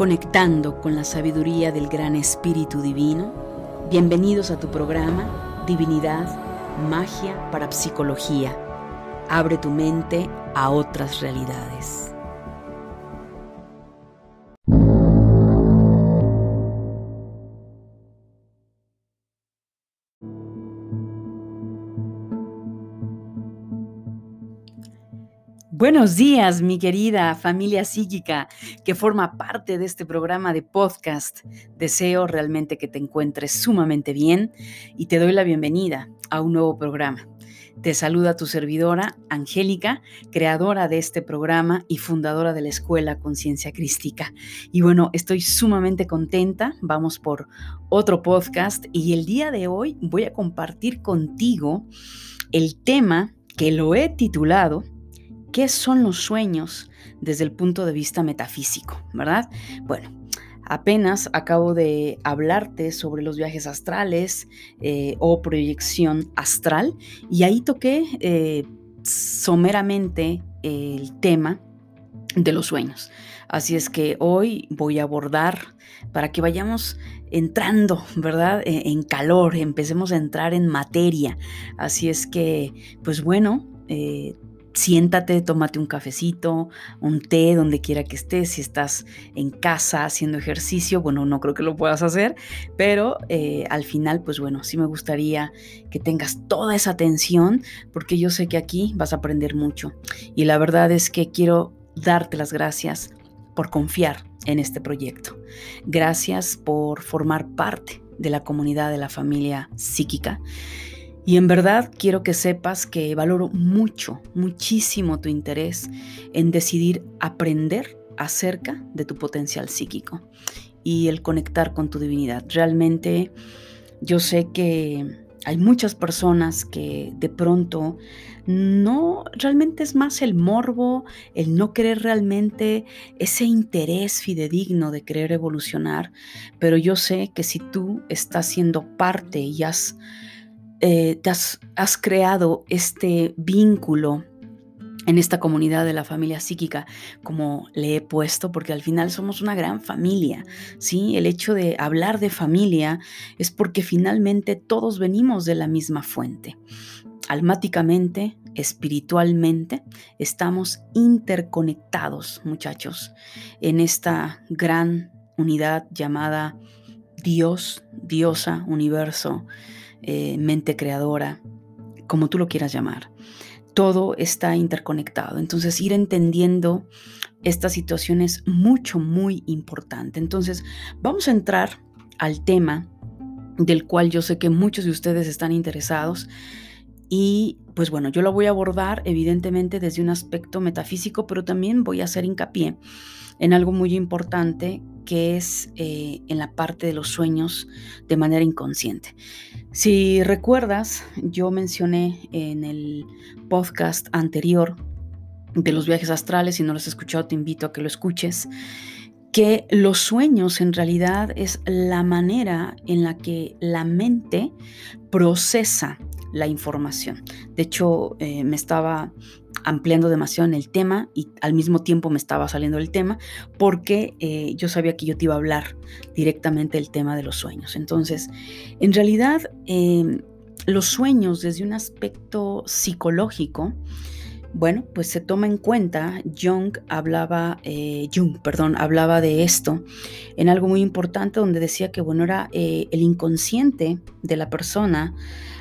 conectando con la sabiduría del gran Espíritu Divino. Bienvenidos a tu programa Divinidad, Magia para Psicología. Abre tu mente a otras realidades. Buenos días, mi querida familia psíquica que forma parte de este programa de podcast. Deseo realmente que te encuentres sumamente bien y te doy la bienvenida a un nuevo programa. Te saluda tu servidora, Angélica, creadora de este programa y fundadora de la Escuela Conciencia Crística. Y bueno, estoy sumamente contenta. Vamos por otro podcast y el día de hoy voy a compartir contigo el tema que lo he titulado ¿Qué son los sueños desde el punto de vista metafísico? ¿Verdad? Bueno, apenas acabo de hablarte sobre los viajes astrales eh, o proyección astral y ahí toqué eh, someramente el tema de los sueños. Así es que hoy voy a abordar para que vayamos entrando, ¿verdad? E, en calor, empecemos a entrar en materia. Así es que, pues bueno, eh, siéntate, tómate un cafecito, un té, donde quiera que estés, si estás en casa haciendo ejercicio, bueno, no creo que lo puedas hacer, pero eh, al final, pues bueno, sí me gustaría que tengas toda esa atención, porque yo sé que aquí vas a aprender mucho. Y la verdad es que quiero darte las gracias por confiar en este proyecto. Gracias por formar parte de la comunidad de la familia psíquica. Y en verdad quiero que sepas que valoro mucho, muchísimo tu interés en decidir aprender acerca de tu potencial psíquico y el conectar con tu divinidad. Realmente yo sé que hay muchas personas que de pronto no, realmente es más el morbo, el no querer realmente ese interés fidedigno de querer evolucionar, pero yo sé que si tú estás siendo parte y has eh, te has, creado este vínculo en esta comunidad de la familia psíquica, como le he puesto, porque al final somos una gran familia, ¿sí? El hecho de hablar de familia es porque finalmente todos venimos de la misma fuente. Almáticamente, espiritualmente, estamos interconectados, muchachos, en esta gran unidad llamada Dios, diosa, universo, eh, mente creadora, como tú lo quieras llamar. Todo está interconectado. Entonces, ir entendiendo esta situación es mucho, muy importante. Entonces, vamos a entrar al tema del cual yo sé que muchos de ustedes están interesados. Y pues bueno, yo lo voy a abordar evidentemente desde un aspecto metafísico, pero también voy a hacer hincapié en algo muy importante que es eh, en la parte de los sueños de manera inconsciente. Si recuerdas, yo mencioné en el podcast anterior de los viajes astrales, si no lo has escuchado te invito a que lo escuches, que los sueños en realidad es la manera en la que la mente procesa la información. De hecho, eh, me estaba ampliando demasiado en el tema y al mismo tiempo me estaba saliendo el tema porque eh, yo sabía que yo te iba a hablar directamente del tema de los sueños. Entonces, en realidad, em, los sueños desde un aspecto psicológico, bueno, pues se toma en cuenta, Jung hablaba, eh, Jung, perdón, hablaba de esto en algo muy importante donde decía que, bueno, era eh, el inconsciente de la persona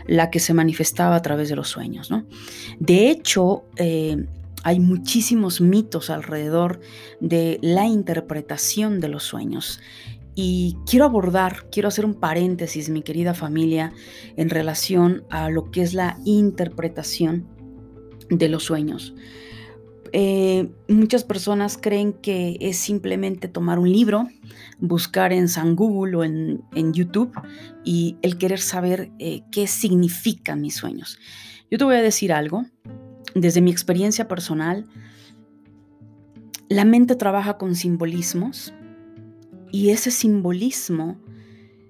la que se manifestaba a través de los sueños, ¿no? De hecho, eh, hay muchísimos mitos alrededor de la interpretación de los sueños. Y quiero abordar, quiero hacer un paréntesis, mi querida familia, en relación a lo que es la interpretación de los sueños. Eh, muchas personas creen que es simplemente tomar un libro, buscar en Google o en, YouTube y el querer saber eh, qué significan mis sueños. Yo te voy a decir algo, desde mi experiencia personal, la mente trabaja con simbolismos y ese simbolismo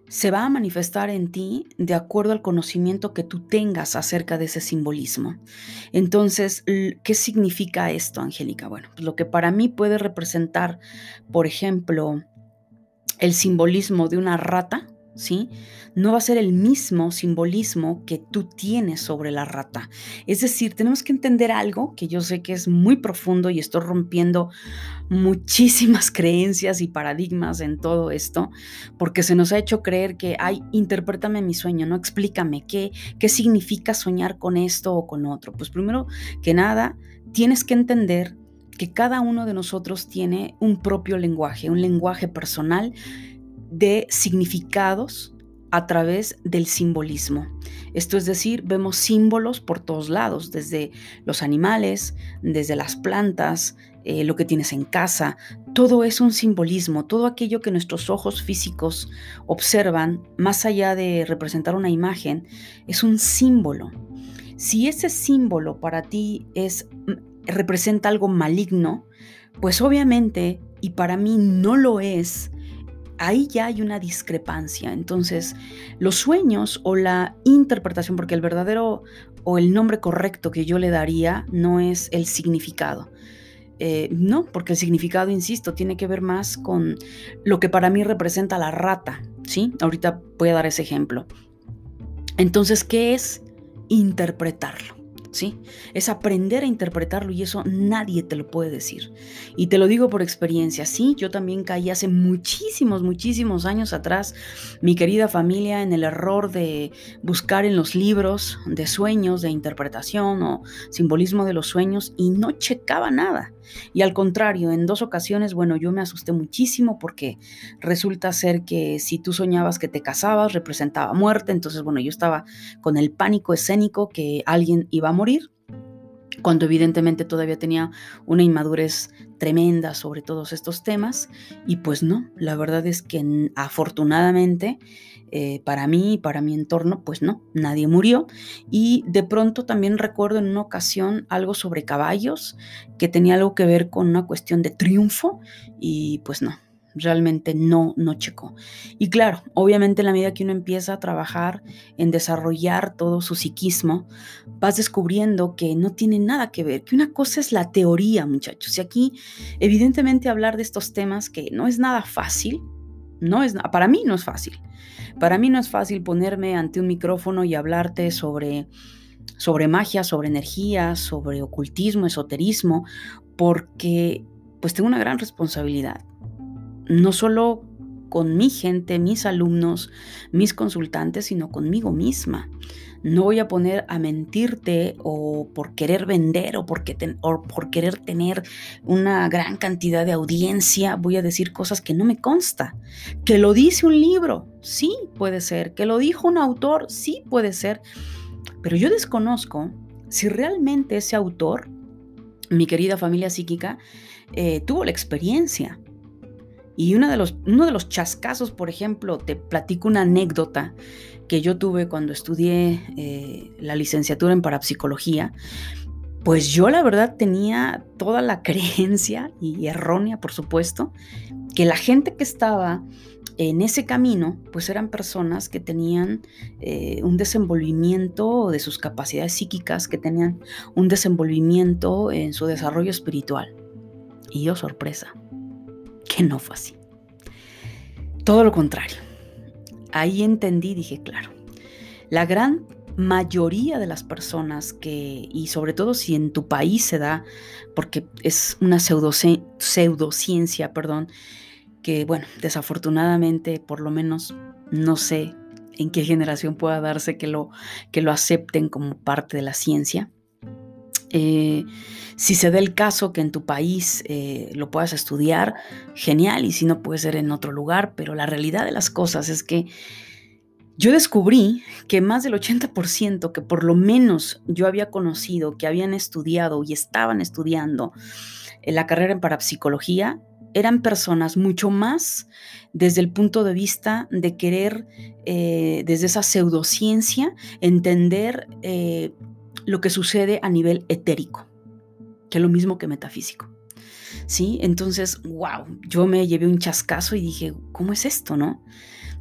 se va a manifestar en ti de acuerdo al conocimiento que tú tengas acerca de ese simbolismo. Entonces, ¿qué significa esto, Angélica? Bueno, pues lo que para mí puede representar, por ejemplo, el simbolismo de una rata, ¿sí? No va a ser el mismo simbolismo que tú tienes sobre la rata. Es decir, tenemos que entender algo que yo sé que es muy profundo y estoy rompiendo muchísimas creencias y paradigmas en todo esto, porque se nos ha hecho creer que, ay, interprétame mi sueño, no explícame qué, qué significa soñar con esto o con otro. Pues primero que nada, tienes que entender que cada uno de nosotros tiene un propio lenguaje, un lenguaje personal de significados a través del simbolismo. Esto es decir, vemos símbolos por todos lados, desde los animales, desde las plantas, eh, lo que tienes en casa. Todo es un simbolismo, todo aquello que nuestros ojos físicos observan, más allá de representar una imagen, es un símbolo. Si ese símbolo para ti es representa algo maligno, pues obviamente, y para mí no lo es, ahí ya hay una discrepancia. Entonces, los sueños o la interpretación, porque el verdadero o el nombre correcto que yo le daría no es el significado. Eh, no, porque el significado, insisto, tiene que ver más con lo que para mí representa la rata, ¿sí? Ahorita voy a dar ese ejemplo. Entonces, ¿qué es interpretarlo? Es aprender a interpretarlo y eso nadie te lo puede decir. Y te lo digo por experiencia, sí, yo también caí hace muchísimos, muchísimos años atrás, mi querida familia, en el error de buscar en los libros de sueños, de interpretación o simbolismo de los sueños y no checaba nada. Y al contrario, en dos ocasiones, bueno, yo me asusté muchísimo porque resulta ser que si tú soñabas que te casabas, representaba muerte. Entonces, bueno, yo estaba con el pánico escénico que alguien iba a morir cuando evidentemente todavía tenía una inmadurez tremenda sobre todos estos temas. Y pues no, la verdad es que afortunadamente eh, para mí y para mi entorno, pues no, nadie murió. Y de pronto también recuerdo en una ocasión algo sobre caballos que tenía algo que ver con una cuestión de triunfo y pues no, realmente no, no checó. Y claro, obviamente en la medida que uno empieza a trabajar en desarrollar todo su psiquismo, vas descubriendo que no tiene nada que ver, que una cosa es la teoría, muchachos. Y aquí, evidentemente, hablar de estos temas que no es nada fácil, no es, para mí no es fácil. Para mí no es fácil ponerme ante un micrófono y hablarte sobre, sobre magia, sobre energía, sobre ocultismo, esoterismo, porque pues tengo una gran responsabilidad no solo con mi gente, mis alumnos, mis consultantes, sino conmigo misma. No voy a poner a mentirte o por querer vender o, porque o por querer tener una gran cantidad de audiencia, voy a decir cosas que no me consta. Que lo dice un libro, sí puede ser. Que lo dijo un autor, sí puede ser. Pero yo desconozco si realmente ese autor, mi querida familia psíquica, eh, tuvo la experiencia y uno de, los, uno de los chascazos, por ejemplo, te platico una anécdota que yo tuve cuando estudié eh, la licenciatura en parapsicología. Pues yo la verdad tenía toda la creencia, y errónea por supuesto, que la gente que estaba en ese camino, pues eran personas que tenían eh, un desenvolvimiento de sus capacidades psíquicas, que tenían un desenvolvimiento en su desarrollo espiritual. Y yo, sorpresa, que no fue así. Todo lo contrario. Ahí entendí, dije, claro, la gran mayoría de las personas que, y sobre todo si en tu país se da, porque es una pseudociencia, perdón, que bueno, desafortunadamente, por lo menos, no sé en qué generación pueda darse que lo, que lo acepten como parte de la ciencia. Eh, si se da el caso que en tu país eh, lo puedas estudiar, genial, y si no puede ser en otro lugar, pero la realidad de las cosas es que yo descubrí que más del 80% que por lo menos yo había conocido, que habían estudiado y estaban estudiando en la carrera en parapsicología, eran personas mucho más desde el punto de vista de querer, eh, desde esa pseudociencia, entender lo que sucede a nivel etérico, que es lo mismo que metafísico. ¿Sí? Entonces, wow, yo me llevé un chascazo y dije, ¿cómo es esto, no?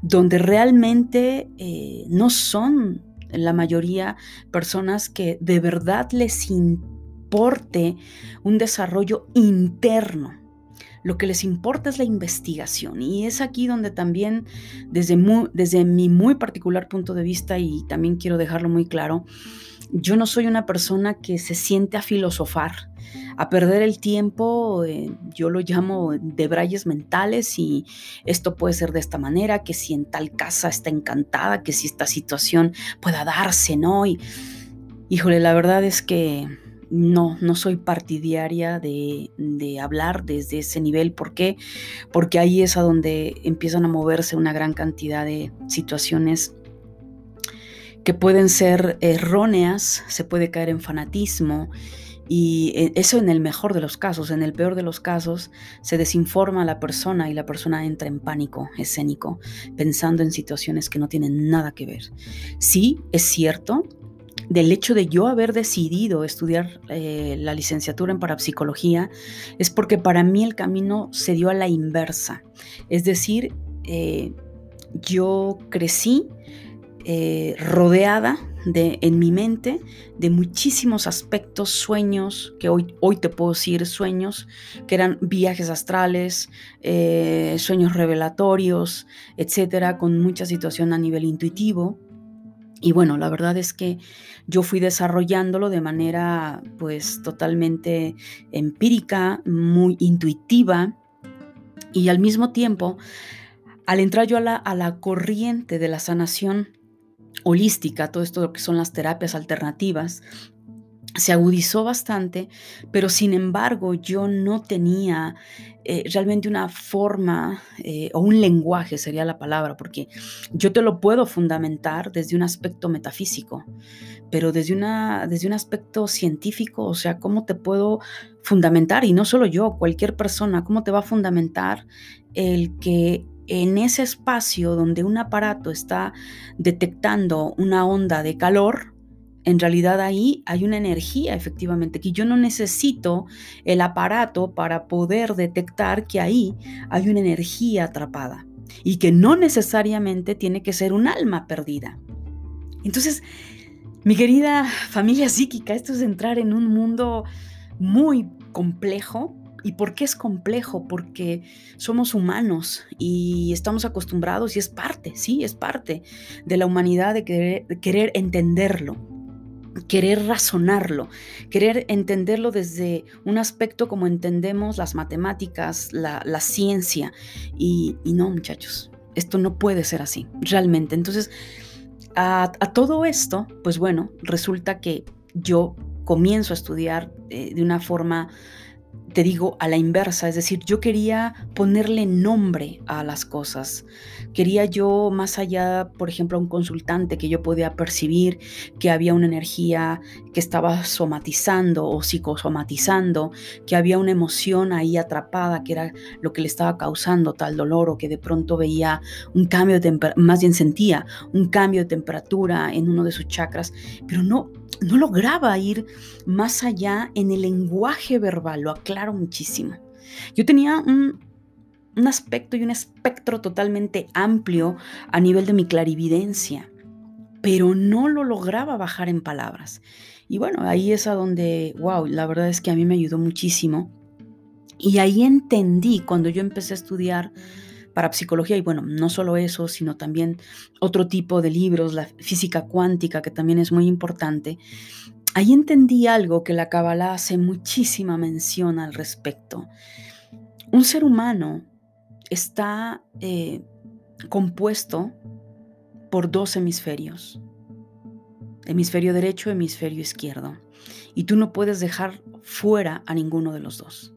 Donde realmente eh, no son la mayoría personas que de verdad les importe un desarrollo interno. lo que les importa es la investigación. Y es aquí donde también, desde, desde mi muy particular punto de vista, y también quiero dejarlo muy claro, yo no soy una persona que se siente a filosofar, a perder el tiempo, eh, yo lo llamo de brayes mentales y esto puede ser de esta manera, que si en tal casa está encantada, que si esta situación pueda darse, ¿no? Y híjole, la verdad es que no, no soy partidaria de, de, hablar desde ese nivel. ¿Por qué? Porque ahí es a donde empiezan a moverse una gran cantidad de situaciones que pueden ser erróneas, se puede caer en fanatismo y eh, eso en el mejor de los casos, en el peor de los casos se desinforma a la persona y la persona entra en pánico escénico, pensando en situaciones que no tienen nada que ver. Sí, es cierto, del hecho de yo haber decidido estudiar eh, la licenciatura en parapsicología es porque para mí el camino se dio a la inversa. Es decir, eh, yo crecí eh, rodeada de, en mi mente de muchísimos aspectos, sueños, que hoy, hoy te puedo decir sueños, que eran viajes astrales, sueños revelatorios, etcétera, con mucha situación a nivel intuitivo. Y bueno, la verdad es que yo fui desarrollándolo de manera pues totalmente empírica, muy intuitiva y al mismo tiempo, al entrar yo a la, a la corriente de la sanación holística, todo esto lo que son las terapias alternativas, se agudizó bastante, pero sin embargo yo no tenía eh, realmente una forma eh, o un lenguaje sería la palabra, porque yo te lo puedo fundamentar desde un aspecto metafísico, pero desde, una, desde un aspecto científico, o sea, ¿cómo te puedo fundamentar? Y no solo yo, cualquier persona, ¿cómo te va a fundamentar el que en ese espacio donde un aparato está detectando una onda de calor, en realidad ahí hay una energía efectivamente, que yo no necesito el aparato para poder detectar que ahí hay una energía atrapada y que no necesariamente tiene que ser un alma perdida. Entonces, mi querida familia psíquica, esto es entrar en un mundo muy complejo. ¿Y por qué es complejo? Porque somos humanos y estamos acostumbrados y es parte, sí, es parte de la humanidad de querer, querer entenderlo querer razonarlo, querer entenderlo desde un aspecto como entendemos las matemáticas, la, ciencia. Y, no, muchachos, esto no puede ser así, realmente. Entonces, a, todo esto, pues bueno, resulta que yo comienzo a estudiar eh, de una forma te digo, a la inversa, es decir, yo quería ponerle nombre a las cosas. Quería yo, más allá, por ejemplo, a un consultante que yo podía percibir que había una energía estaba somatizando o psicosomatizando, que había una emoción ahí atrapada, que era lo que le estaba causando tal dolor, o que de pronto veía un cambio de más bien sentía un cambio de temperatura en uno de sus chakras, pero no, no lograba ir más allá en el lenguaje verbal, lo aclaro muchísimo. Yo tenía un, aspecto y un espectro totalmente amplio a nivel de mi clarividencia, pero no lo lograba bajar en palabras. Y bueno, ahí es a donde, wow, la verdad es que a mí me ayudó muchísimo. Y ahí entendí cuando yo empecé a estudiar para psicología y bueno, no solo eso, sino también otro tipo de libros, la física cuántica, que también es muy importante. Ahí entendí algo que la Kabbalah hace muchísima mención al respecto. Un ser humano está eh, compuesto por dos hemisferios, hemisferio derecho, hemisferio izquierdo, y tú no puedes dejar fuera a ninguno de los dos.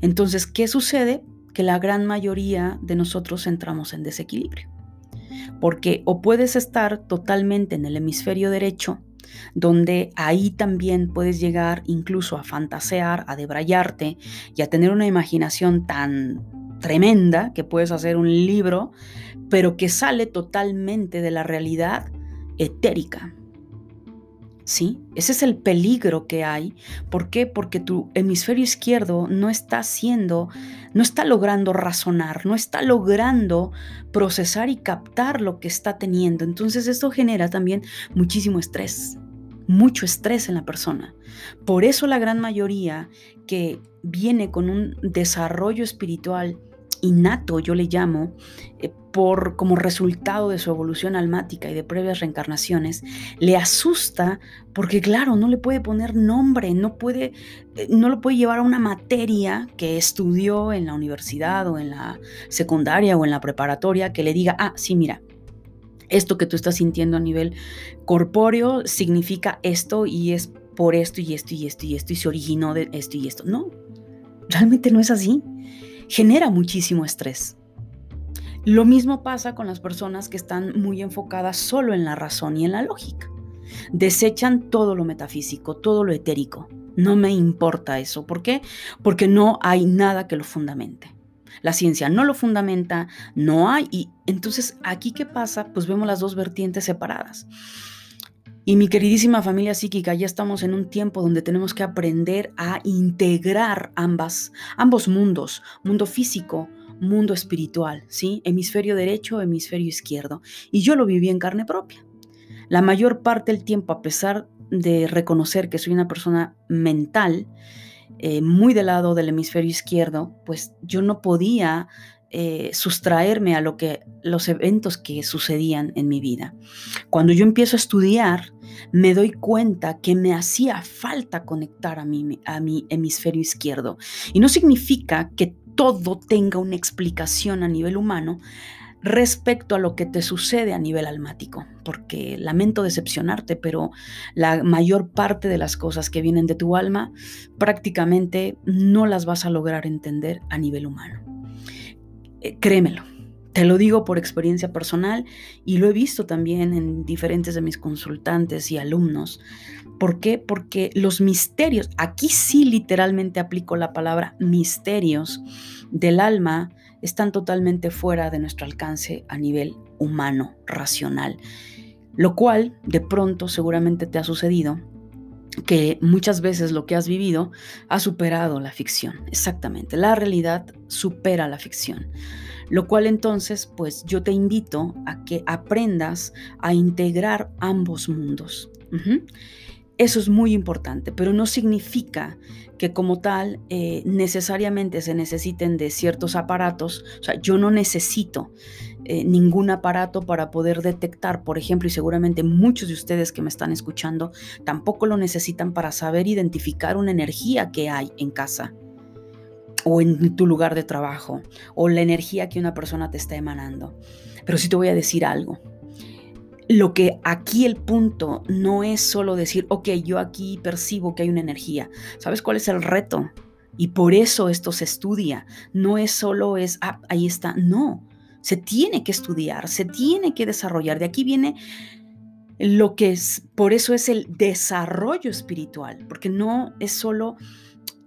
Entonces, ¿qué sucede? que la gran mayoría de nosotros entramos en desequilibrio. Porque o puedes estar totalmente en el hemisferio derecho, donde ahí también puedes llegar incluso a fantasear, a debrayarte y a tener una imaginación tan tremenda que puedes hacer un libro, pero que sale totalmente de la realidad etérica. ¿Sí? Ese es el peligro que hay. ¿Por qué? Porque tu hemisferio izquierdo no está haciendo, no está logrando razonar, no está logrando procesar y captar lo que está teniendo. Entonces esto genera también muchísimo estrés, mucho estrés en la persona. Por eso la gran mayoría que viene con un desarrollo espiritual innato, yo le llamo, eh, por, como resultado de su evolución almática y de previas reencarnaciones, le asusta porque, claro, no le puede poner nombre, no, puede, eh, no lo puede llevar a una materia que estudió en la universidad o en la secundaria o en la preparatoria que le diga, ah, sí, mira, esto que tú estás sintiendo a nivel corpóreo significa esto y es por esto y esto y esto y esto y se originó de esto y esto. No, realmente no es así. Genera muchísimo estrés. Lo mismo pasa con las personas que están muy enfocadas solo en la razón y en la lógica. Desechan todo lo metafísico, todo lo etérico. No me importa eso. ¿Por qué? Porque no hay nada que lo fundamente. La ciencia no lo fundamenta, no hay. Y entonces, ¿aquí qué pasa? Pues vemos las dos vertientes separadas. Y mi queridísima familia psíquica, ya estamos en un tiempo donde tenemos que aprender a integrar ambas, ambos mundos, mundo físico, mundo espiritual, ¿sí? Hemisferio derecho, hemisferio izquierdo. Y yo lo viví en carne propia. La mayor parte del tiempo, a pesar de reconocer que soy una persona mental, eh, muy del lado del hemisferio izquierdo, pues yo no podía eh, sustraerme a lo que los eventos que sucedían en mi vida. Cuando yo empiezo a estudiar, me doy cuenta que me hacía falta conectar a mi, a mi hemisferio izquierdo. Y no significa que todo tenga una explicación a nivel humano respecto a lo que te sucede a nivel almático, porque lamento decepcionarte, pero la mayor parte de las cosas que vienen de tu alma prácticamente no las vas a lograr entender a nivel humano. Eh, créemelo, te lo digo por experiencia personal y lo he visto también en diferentes de mis consultantes y alumnos. ¿Por qué? Porque los misterios, aquí sí literalmente aplico la palabra misterios del alma, están totalmente fuera de nuestro alcance a nivel humano, racional. Lo cual de pronto seguramente te ha sucedido que muchas veces lo que has vivido ha superado la ficción. Exactamente, la realidad supera la ficción. Lo cual entonces, pues yo te invito a que aprendas a integrar ambos mundos. Eso es muy importante, pero no significa que como tal eh, necesariamente se necesiten de ciertos aparatos. O sea, yo no necesito eh, ningún aparato para poder detectar, por ejemplo, y seguramente muchos de ustedes que me están escuchando tampoco lo necesitan para saber identificar una energía que hay en casa o en tu lugar de trabajo o la energía que una persona te está emanando. Pero sí te voy a decir algo. Lo que aquí el punto no es solo decir, ok, yo aquí percibo que hay una energía. ¿Sabes cuál es el reto? Y por eso esto se estudia. No es solo es, ah, ahí está. No, se tiene que estudiar, se tiene que desarrollar. De aquí viene lo que es, por eso es el desarrollo espiritual, porque no es solo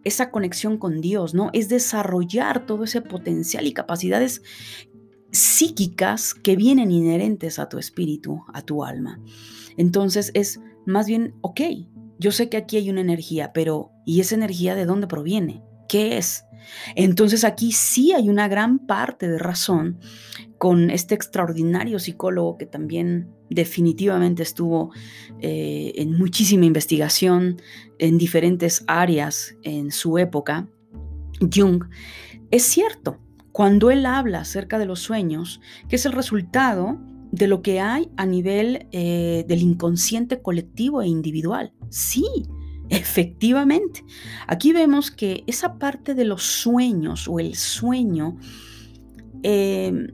esa conexión con Dios, ¿no? Es desarrollar todo ese potencial y capacidades psíquicas que vienen inherentes a tu espíritu, a tu alma. Entonces es más bien, ok, yo sé que aquí hay una energía, pero ¿y esa energía de dónde proviene? ¿Qué es? Entonces aquí sí hay una gran parte de razón con este extraordinario psicólogo que también definitivamente estuvo eh, en muchísima investigación en diferentes áreas en su época, Jung, es cierto, cuando él habla acerca de los sueños, que es el resultado de lo que hay a nivel eh, del inconsciente colectivo e individual. Sí, efectivamente. Aquí vemos que esa parte de los sueños o el sueño eh,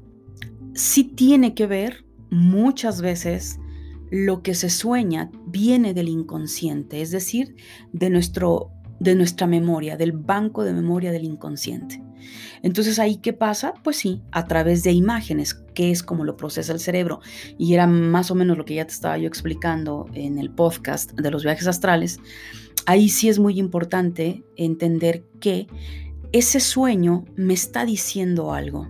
sí tiene que ver muchas veces lo que se sueña viene del inconsciente, es decir, de, nuestro, de nuestra memoria, del banco de memoria del inconsciente. Entonces ahí qué pasa? Pues sí, a través de imágenes, que es como lo procesa el cerebro. Y era más o menos lo que ya te estaba yo explicando en el podcast de los viajes astrales. Ahí sí es muy importante entender que ese sueño me está diciendo algo.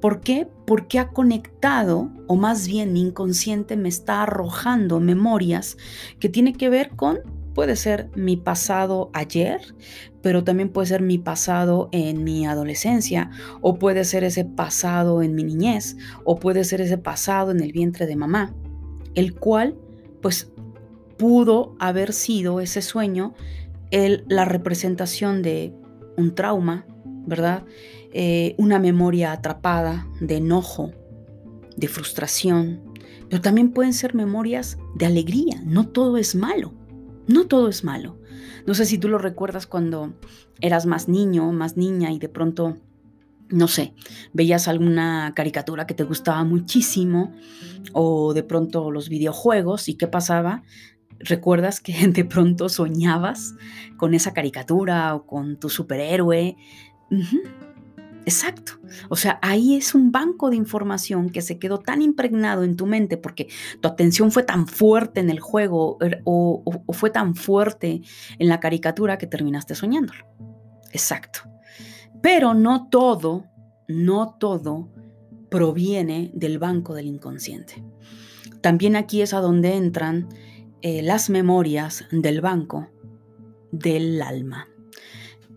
¿Por qué? Porque ha conectado, o más bien mi inconsciente me está arrojando memorias que tiene que ver con, puede ser mi pasado ayer, pero también puede ser mi pasado en mi adolescencia, o puede ser ese pasado en mi niñez, o puede ser ese pasado en el vientre de mamá, el cual, pues, pudo haber sido ese sueño el, la representación de un trauma, ¿verdad? Eh, una memoria atrapada de enojo, de frustración, pero también pueden ser memorias de alegría. No todo es malo, no todo es malo. No sé si tú lo recuerdas cuando eras más niño, más niña y de pronto no sé, veías alguna caricatura que te gustaba muchísimo o de pronto los videojuegos y qué pasaba, recuerdas que de pronto soñabas con esa caricatura o con tu superhéroe. Exacto. O sea, ahí es un banco de información que se quedó tan impregnado en tu mente porque tu atención fue tan fuerte en el juego er, o, fue tan fuerte en la caricatura que terminaste soñándolo. Exacto. Pero no todo, no todo proviene del banco del inconsciente. También aquí es a donde entran eh, las memorias del banco del alma,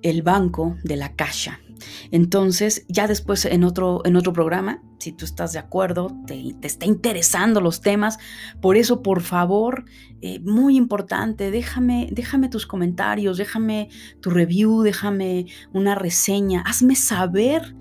el banco de la caja. Entonces, ya después en otro, en otro programa, si tú estás de acuerdo, te, está interesando los temas, por eso, por favor, eh, muy importante, déjame, déjame tus comentarios, déjame tu review, déjame una reseña, hazme saber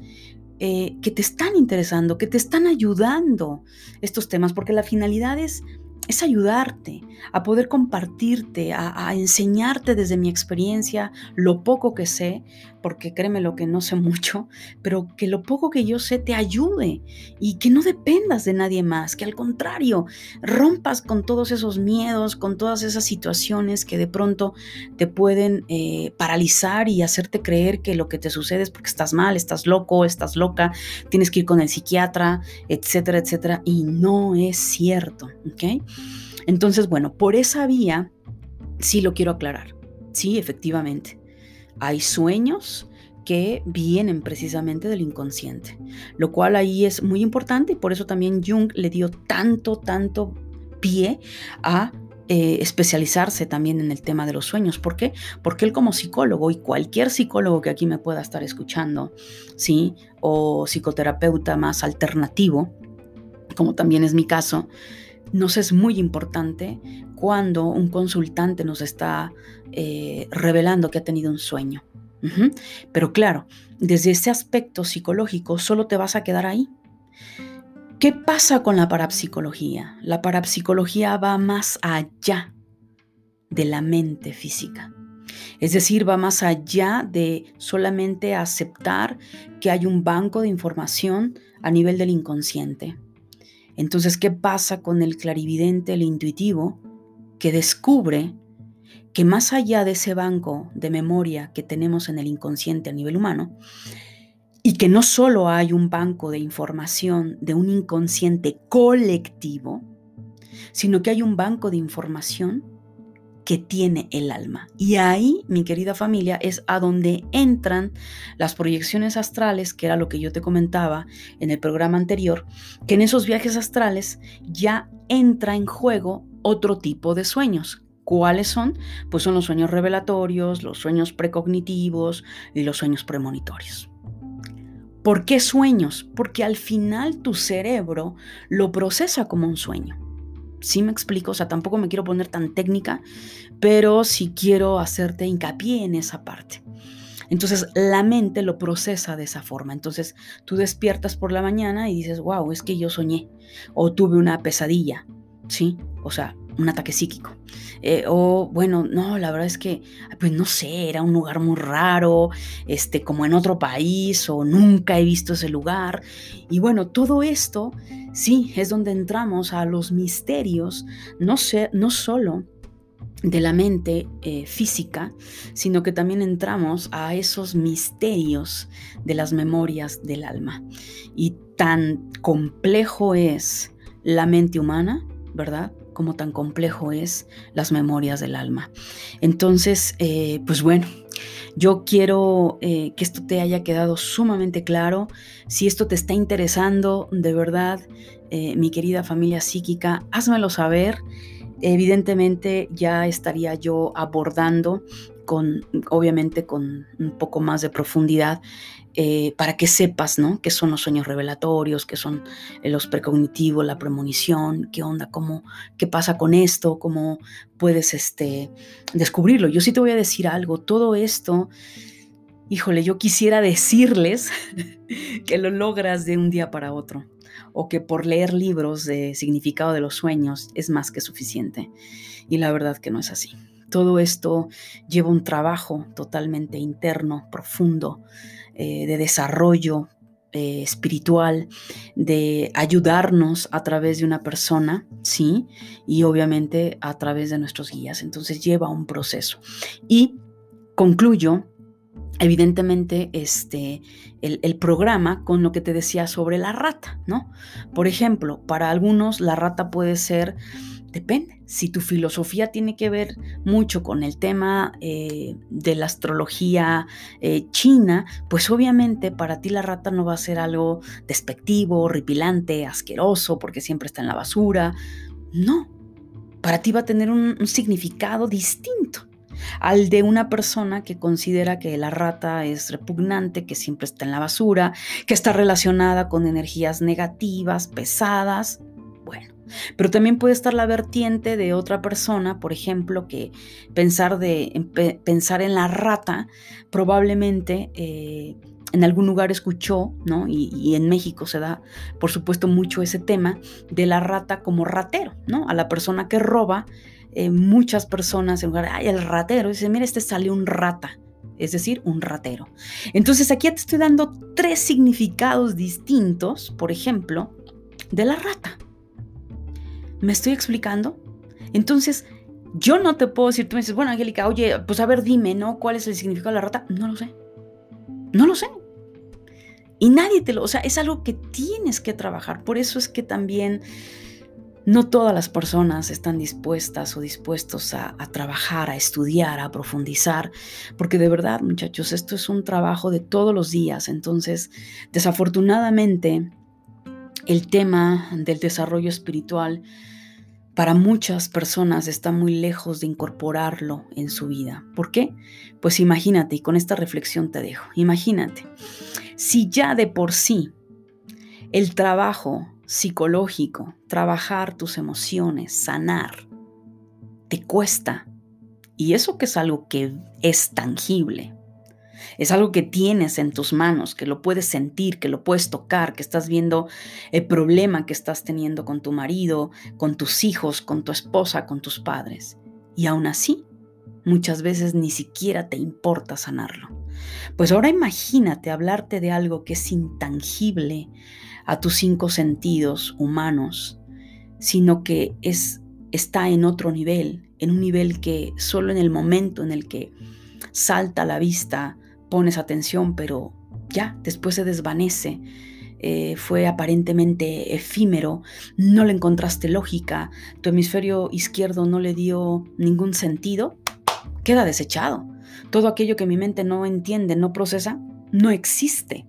eh, que te están interesando, que te están ayudando estos temas, porque la finalidad es es ayudarte, a poder compartirte, a, enseñarte desde mi experiencia lo poco que sé, porque créeme lo que no sé mucho, pero que lo poco que yo sé te ayude y que no dependas de nadie más, que al contrario, rompas con todos esos miedos, con todas esas situaciones que de pronto te pueden eh, paralizar y hacerte creer que lo que te sucede es porque estás mal, estás loco, estás loca, tienes que ir con el psiquiatra, etcétera, etcétera, y no es cierto, ¿ok? Entonces, bueno, por esa vía sí lo quiero aclarar. Sí, efectivamente. Hay sueños que vienen precisamente del inconsciente, lo cual ahí es muy importante y por eso también Jung le dio tanto, tanto pie a eh, especializarse también en el tema de los sueños. ¿Por qué? Porque él como psicólogo y cualquier psicólogo que aquí me pueda estar escuchando, ¿sí? O psicoterapeuta más alternativo, como también es mi caso, nos es muy importante cuando un consultante nos está eh, revelando que ha tenido un sueño. Pero claro, desde ese aspecto psicológico solo te vas a quedar ahí. ¿Qué pasa con la parapsicología? La parapsicología va más allá de la mente física. Es decir, va más allá de solamente aceptar que hay un banco de información a nivel del inconsciente. Entonces, ¿qué pasa con el clarividente, el intuitivo, que descubre que más allá de ese banco de memoria que tenemos en el inconsciente a nivel humano, y que no solo hay un banco de información de un inconsciente colectivo, sino que hay un banco de información que tiene el alma. Y ahí, mi querida familia, es a donde entran las proyecciones astrales, que era lo que yo te comentaba en el programa anterior, que en esos viajes astrales ya entra en juego otro tipo de sueños. ¿Cuáles son? Pues son los sueños revelatorios, los sueños precognitivos y los sueños premonitorios. ¿Por qué sueños? Porque al final tu cerebro lo procesa como un sueño. Sí me explico, o sea, tampoco me quiero poner tan técnica, pero sí quiero hacerte hincapié en esa parte. Entonces la mente lo procesa de esa forma. Entonces tú despiertas por la mañana y dices, wow, es que yo soñé o tuve una pesadilla, ¿sí? O sea, un ataque psíquico. Eh, o bueno, no, la verdad es que, pues no sé, era un lugar muy raro, este, como en otro país, o nunca he visto ese lugar. Y bueno, todo esto, sí, es donde entramos a los misterios, no, sé, no solo de la mente eh, física, sino que también entramos a esos misterios de las memorias del alma. Y tan complejo es la mente humana, ¿verdad? Como tan complejo es las memorias del alma. Entonces, eh, pues bueno, yo quiero eh, que esto te haya quedado sumamente claro. Si esto te está interesando, de verdad, mi querida familia psíquica, házmelo saber. Evidentemente ya estaría yo abordando obviamente con un poco más de profundidad, eh, para que sepas, ¿no? ¿Qué son los sueños revelatorios? ¿Qué son los precognitivos, la premonición? ¿Qué onda? ¿Cómo, ¿Qué pasa con esto? ¿Cómo puedes este, descubrirlo? Yo sí te voy a decir algo. Todo esto, híjole, yo quisiera decirles que lo logras de un día para otro o que por leer libros de significado de los sueños es más que suficiente. Y la verdad que no es así. Todo esto lleva un trabajo totalmente interno, profundo, eh, de desarrollo eh, espiritual, de ayudarnos a través de una persona, ¿sí? Y obviamente a través de nuestros guías. Entonces lleva un proceso. Y concluyo evidentemente este, el, el, programa con lo que te decía sobre la rata, ¿no? Por ejemplo, para algunos la rata puede ser Depende. Si tu filosofía tiene que ver mucho con el tema eh, de la astrología eh, china, pues obviamente para ti la rata no va a ser algo despectivo, horripilante, asqueroso, porque siempre está en la basura. No. Para ti va a tener un significado distinto al de una persona que considera que la rata es repugnante, que siempre está en la basura, que está relacionada con energías negativas, pesadas. Pero también puede estar la vertiente de otra persona, por ejemplo, que pensar, de, pensar en la rata probablemente eh, en algún lugar escuchó, ¿no? Y, en México se da, por supuesto, mucho ese tema de la rata como ratero, ¿no? A la persona que roba, eh, muchas personas en lugar, ay, el ratero, dice, mira, este salió un rata es decir, un ratero. Entonces aquí te estoy dando tres significados distintos, por ejemplo, de la rata. ¿Me estoy explicando? Entonces, yo no te puedo decir, tú me dices, bueno, Angélica, oye, pues a ver, dime, ¿no? ¿Cuál es el significado de la rata? No lo sé. No lo sé. Y nadie te lo, o sea, es algo que tienes que trabajar. Por eso es que también no todas las personas están dispuestas o dispuestos a, a, trabajar, a estudiar, a profundizar, porque de verdad, muchachos, esto es un trabajo de todos los días. Entonces, desafortunadamente, el tema del desarrollo espiritual para muchas personas está muy lejos de incorporarlo en su vida. ¿Por qué? Pues imagínate, y con esta reflexión te dejo, imagínate, si ya de por sí el trabajo psicológico, trabajar tus emociones, sanar, te cuesta, y eso que es algo que es tangible, es algo que tienes en tus manos, que lo puedes sentir, que lo puedes tocar, que estás viendo el problema que estás teniendo con tu marido, con tus hijos, con tu esposa, con tus padres. Y aún así, muchas veces ni siquiera te importa sanarlo. Pues ahora imagínate hablarte de algo que es intangible a tus cinco sentidos humanos, sino que es está en otro nivel, en un nivel que solo en el momento en el que salta a la vista pones atención, pero ya, después se desvanece. Eh, fue aparentemente efímero, no le encontraste lógica, tu hemisferio izquierdo no le dio ningún sentido, queda desechado. Todo aquello que mi mente no entiende, no procesa, no existe.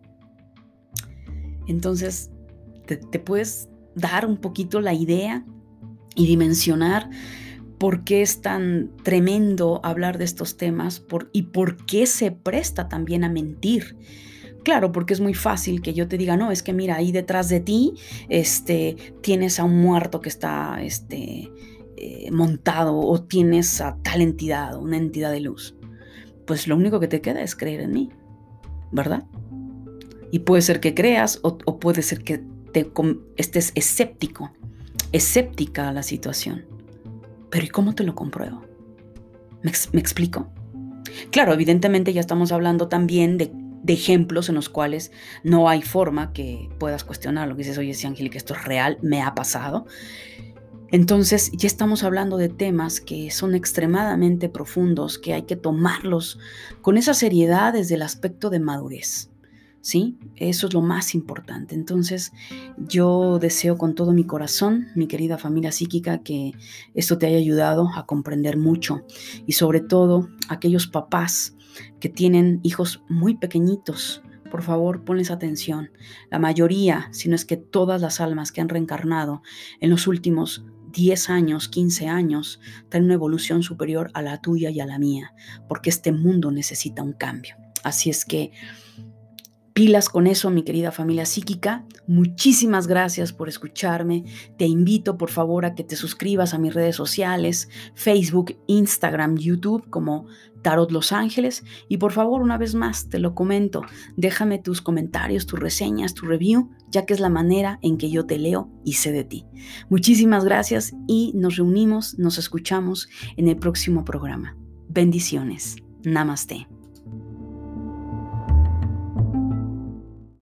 Entonces, te, te puedes dar un poquito la idea y dimensionar por qué es tan tremendo hablar de estos temas y por qué se presta también a mentir. Claro, porque es muy fácil que yo te diga, no, es que mira, ahí detrás de ti este, tienes a un muerto que está este, eh, montado o tienes a tal entidad, una entidad de luz. Pues lo único que te queda es creer en mí, ¿verdad? Y puede ser que creas o, puede ser que estés escéptico, escéptica a la situación. Pero ¿y cómo te lo compruebo? ¿Me, explico? Claro, evidentemente ya estamos hablando también de, ejemplos en los cuales no hay forma que puedas cuestionar lo que dices, oye, si Angélica, esto es real, me ha pasado. Entonces ya estamos hablando de temas que son extremadamente profundos, que hay que tomarlos con esa seriedad desde el aspecto de madurez. Eso es lo más importante. Entonces, yo deseo con todo mi corazón, mi querida familia psíquica, que esto te haya ayudado a comprender mucho y sobre todo aquellos papás que tienen hijos muy pequeñitos. Por favor, ponles atención. La mayoría, si no es que todas las almas que han reencarnado en los últimos 10 años, 15 años, traen una evolución superior a la tuya y a la mía, porque este mundo necesita un cambio. Así es que pilas con eso, mi querida familia psíquica. Muchísimas gracias por escucharme. Te invito, por favor, a que te suscribas a mis redes sociales, Facebook, Instagram, YouTube, como Tarot Los Ángeles. Y por favor, una vez más, te lo comento, déjame tus comentarios, tus reseñas, tu review, ya que es la manera en que yo te leo y sé de ti. Muchísimas gracias y nos reunimos, nos escuchamos en el próximo programa. Bendiciones. Namaste.